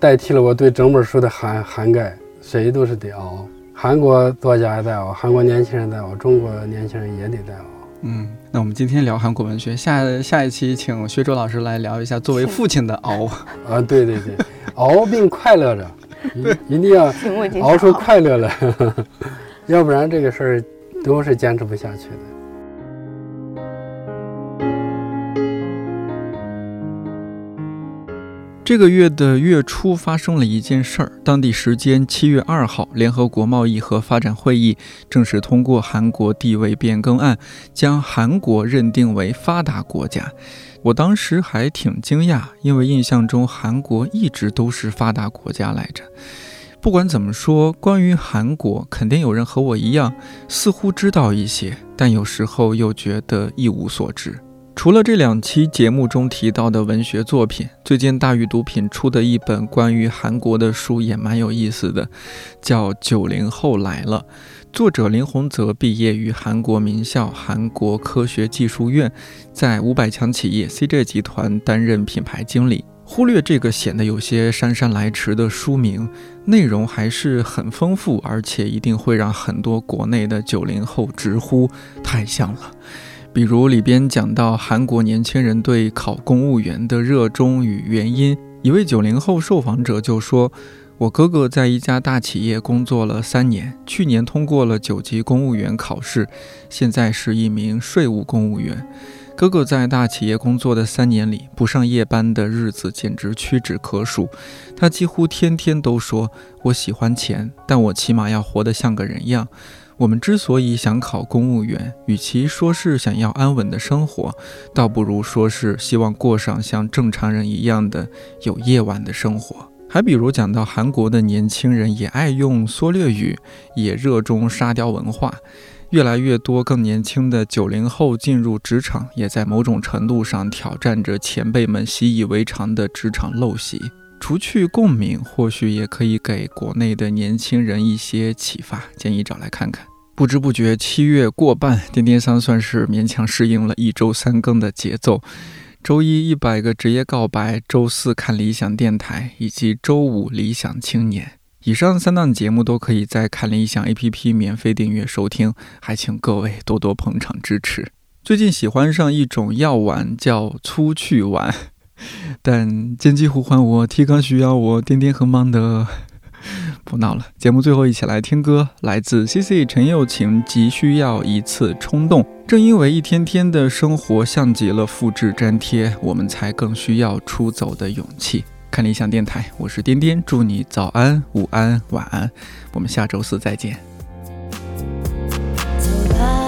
Speaker 3: 代替了我对整本书的涵涵盖，谁都是得熬。韩国作家在熬，韩国年轻人在熬，中国年轻人也得在熬。
Speaker 1: 嗯，那我们今天聊韩国文学，下下一期请薛周老师来聊一下作为父亲的熬。
Speaker 3: 啊，对对对，熬并快乐着，一一定要熬出快乐来，要不然这个事儿都是坚持不下去的。
Speaker 1: 这个月的月初发生了一件事儿，当地时间七月二号，联合国贸易和发展会议正式通过韩国地位变更案，将韩国认定为发达国家。我当时还挺惊讶，因为印象中韩国一直都是发达国家来着。不管怎么说，关于韩国，肯定有人和我一样，似乎知道一些，但有时候又觉得一无所知。除了这两期节目中提到的文学作品，最近大宇读品出的一本关于韩国的书也蛮有意思的，叫《九零后来了》。作者林洪泽毕业于韩国名校韩国科学技术院，在五百强企业 CJ 集团担任品牌经理。忽略这个显得有些姗姗来迟的书名，内容还是很丰富，而且一定会让很多国内的九零后直呼太像了。比如里边讲到韩国年轻人对考公务员的热衷与原因，一位九零后受访者就说：“我哥哥在一家大企业工作了三年，去年通过了九级公务员考试，现在是一名税务公务员。哥哥在大企业工作的三年里，不上夜班的日子简直屈指可数。他几乎天天都说：‘我喜欢钱，但我起码要活得像个人样。’我们之所以想考公务员，与其说是想要安稳的生活，倒不如说是希望过上像正常人一样的有夜晚的生活。还比如讲到韩国的年轻人也爱用缩略语，也热衷沙雕文化，越来越多更年轻的九零后进入职场，也在某种程度上挑战着前辈们习以为常的职场陋习。除去共鸣，或许也可以给国内的年轻人一些启发，建议找来看看。不知不觉，七月过半，颠颠三算是勉强适应了一周三更的节奏。周一一百个职业告白，周四看理想电台，以及周五理想青年。以上三档节目都可以在看理想 APP 免费订阅收听，还请各位多多捧场支持。最近喜欢上一种药丸，叫粗去丸，但编辑呼唤我，提纲需要我，颠颠很忙的。不闹了，节目最后一起来听歌，来自 CC 陈又晴，急需要一次冲动。正因为一天天的生活像极了复制粘贴，我们才更需要出走的勇气。看理想电台，我是颠颠，祝你早安、午安、晚安，我们下周四再见。
Speaker 4: 走吧，